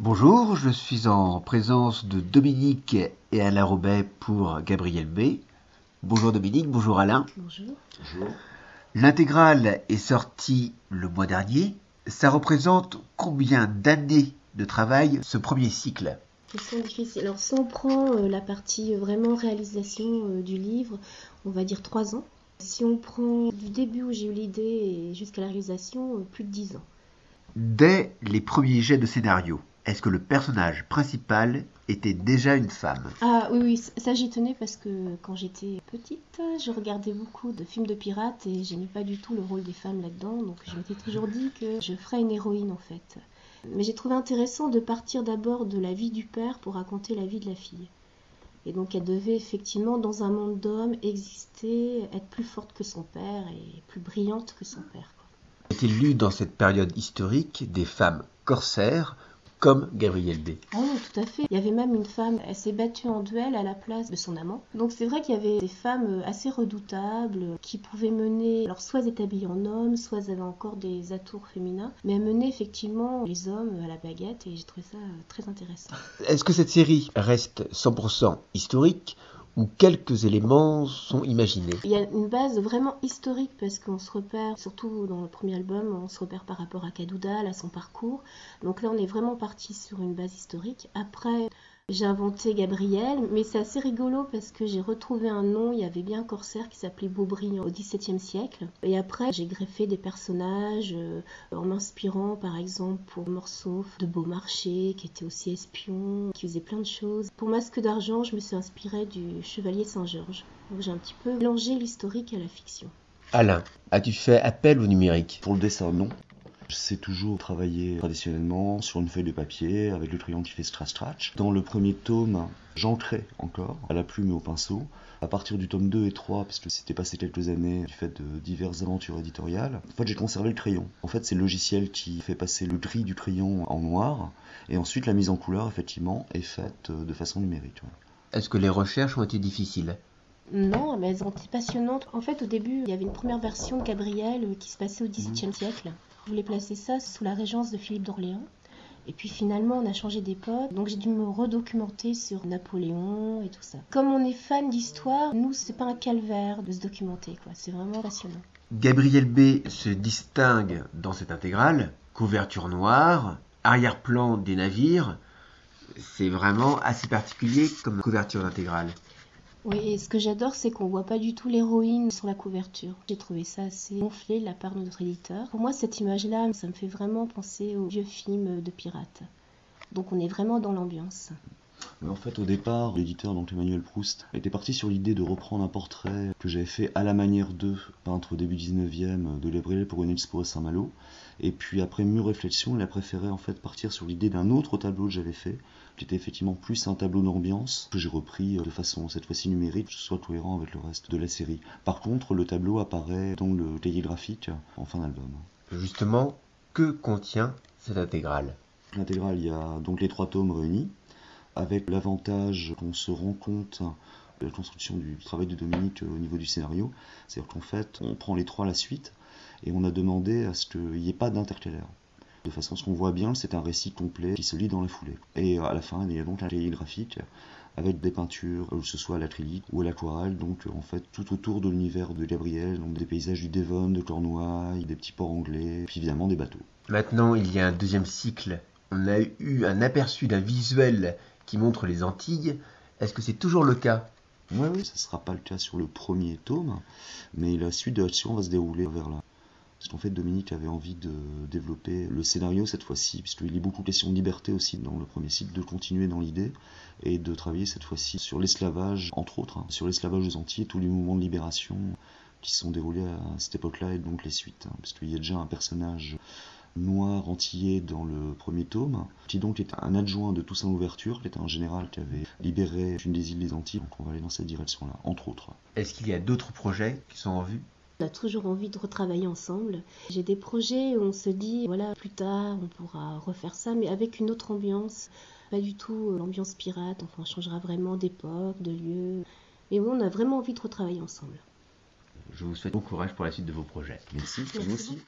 Bonjour, je suis en présence de Dominique et Alain Robet pour Gabriel B. Bonjour Dominique, bonjour Alain. Bonjour. Bonjour. L'intégrale est sortie le mois dernier. Ça représente combien d'années de travail ce premier cycle? Question difficile. Alors, si on prend euh, la partie euh, vraiment réalisation euh, du livre, on va dire trois ans. Si on prend du début où j'ai eu l'idée jusqu'à la réalisation, plus de dix ans. Dès les premiers jets de scénario, est-ce que le personnage principal était déjà une femme? Ah oui, oui, ça j'y tenais parce que quand j'étais petite, je regardais beaucoup de films de pirates et j'aimais pas du tout le rôle des femmes là-dedans, donc je m'étais toujours dit que je ferais une héroïne en fait. Mais j'ai trouvé intéressant de partir d'abord de la vie du père pour raconter la vie de la fille. Et donc elle devait effectivement, dans un monde d'hommes, exister, être plus forte que son père et plus brillante que son père. Était lu dans cette période historique des femmes corsaires comme Gabriel B. Ah oui, tout à fait. Il y avait même une femme, elle s'est battue en duel à la place de son amant. Donc c'est vrai qu'il y avait des femmes assez redoutables qui pouvaient mener, alors soit elles étaient habillées en homme, soit elles avaient encore des atours féminins, mais elles menaient effectivement les hommes à la baguette et j'ai trouvé ça très intéressant. Est-ce que cette série reste 100% historique ou quelques éléments sont imaginés Il y a une base vraiment historique parce qu'on se repère, surtout dans le premier album, on se repère par rapport à Kadoudal, à son parcours. Donc là, on est vraiment parti sur une base historique. Après, j'ai inventé Gabriel, mais c'est assez rigolo parce que j'ai retrouvé un nom. Il y avait bien un corsaire qui s'appelait Beaubriand au XVIIe siècle. Et après, j'ai greffé des personnages euh, en m'inspirant, par exemple, pour Morceau de Beaumarchais, qui était aussi espion, qui faisait plein de choses. Pour Masque d'argent, je me suis inspirée du Chevalier Saint-Georges. Donc j'ai un petit peu mélangé l'historique à la fiction. Alain, as-tu fait appel au numérique? Pour le dessin, non. Je sais toujours travailler traditionnellement sur une feuille de papier avec le crayon qui fait scratch-scratch. Dans le premier tome, j'ancrais encore à la plume et au pinceau. À partir du tome 2 et 3, parce que c'était passé quelques années du fait de diverses aventures éditoriales, en fait j'ai conservé le crayon. En fait c'est le logiciel qui fait passer le gris du crayon en noir, et ensuite la mise en couleur effectivement est faite euh, de façon numérique. ouais. Est-ce que les recherches ont été difficiles? Non, mais elles ont été passionnantes. En fait, au début, il y avait une première version de Gabriel euh, qui se passait au XVIIIe siècle. Voulais placer ça sous la régence de Philippe d'Orléans. Et puis finalement, on a changé d'époque, donc j'ai dû me redocumenter sur Napoléon et tout ça. Comme on est fan d'histoire, nous, c'est pas un calvaire de se documenter, quoi. C'est vraiment passionnant. Gabriel B se distingue dans cette intégrale, couverture noire, arrière-plan des navires. C'est vraiment assez particulier comme couverture d'intégrale. Oui, et ce que j'adore, c'est qu'on voit pas du tout l'héroïne sur la couverture. J'ai trouvé ça assez gonflé de la part de notre éditeur. Pour moi, cette image-là, ça me fait vraiment penser aux vieux films de pirates. Donc on est vraiment dans l'ambiance. Mais en fait, au départ, l'éditeur, donc Emmanuel Proust, était parti sur l'idée de reprendre un portrait que j'avais fait à la manière de peintre au début 19e de Gabriel pour une expo à Saint-Malo. Et puis après mûre réflexion, il a préféré en fait partir sur l'idée d'un autre tableau que j'avais fait, qui était effectivement plus un tableau d'ambiance, que j'ai repris de façon cette fois-ci numérique, que ce soit cohérent avec le reste de la série. Par contre, le tableau apparaît dans le cahier graphique en fin d'album. Justement, que contient cette intégrale? L'intégrale, il y a donc les trois tomes réunis, avec l'avantage qu'on se rend compte de la construction du travail de Dominique au niveau du scénario. C'est-à-dire qu'en fait, on prend les trois à la suite et on a demandé à ce qu'il n'y ait pas d'intercalaire. De façon à ce qu'on voit bien, c'est un récit complet qui se lit dans la foulée. Et à la fin, il y a donc un cahier graphique avec des peintures, que ce soit à l'acrylique ou à l'aquarelle, donc en fait tout autour de l'univers de Gabriel, donc des paysages du Devon, de Cornouailles, des petits ports anglais, puis évidemment des bateaux. Maintenant, il y a un deuxième cycle. On a eu un aperçu d'un visuel qui montre les Antilles. Est-ce que c'est toujours le cas? Oui, oui, ça ne sera pas le cas sur le premier tome, mais la suite de l'action va se dérouler vers là. Parce qu'en fait, Dominique avait envie de développer le scénario cette fois-ci, puisqu'il est beaucoup question de liberté aussi dans le premier cycle, de continuer dans l'idée et de travailler cette fois-ci sur l'esclavage, entre autres, hein, sur l'esclavage aux Antilles tous les mouvements de libération qui sont déroulés à cette époque-là et donc les suites. hein, parce qu'il y a déjà un personnage noir antillais dans le premier tome, qui donc est un adjoint de Toussaint Louverture, qui était un général qui avait libéré une des îles des Antilles, donc on va aller dans cette direction-là, entre autres. Est-ce qu'il y a d'autres projets qui sont en vue? On a toujours envie de retravailler ensemble. J'ai des projets où on se dit, voilà, plus tard, on pourra refaire ça, mais avec une autre ambiance. Pas du tout euh, l'ambiance pirate, enfin, on changera vraiment d'époque, de lieu. Mais bon, on a vraiment envie de retravailler ensemble. Je vous souhaite bon courage pour la suite de vos projets. Merci, Merci vous aussi.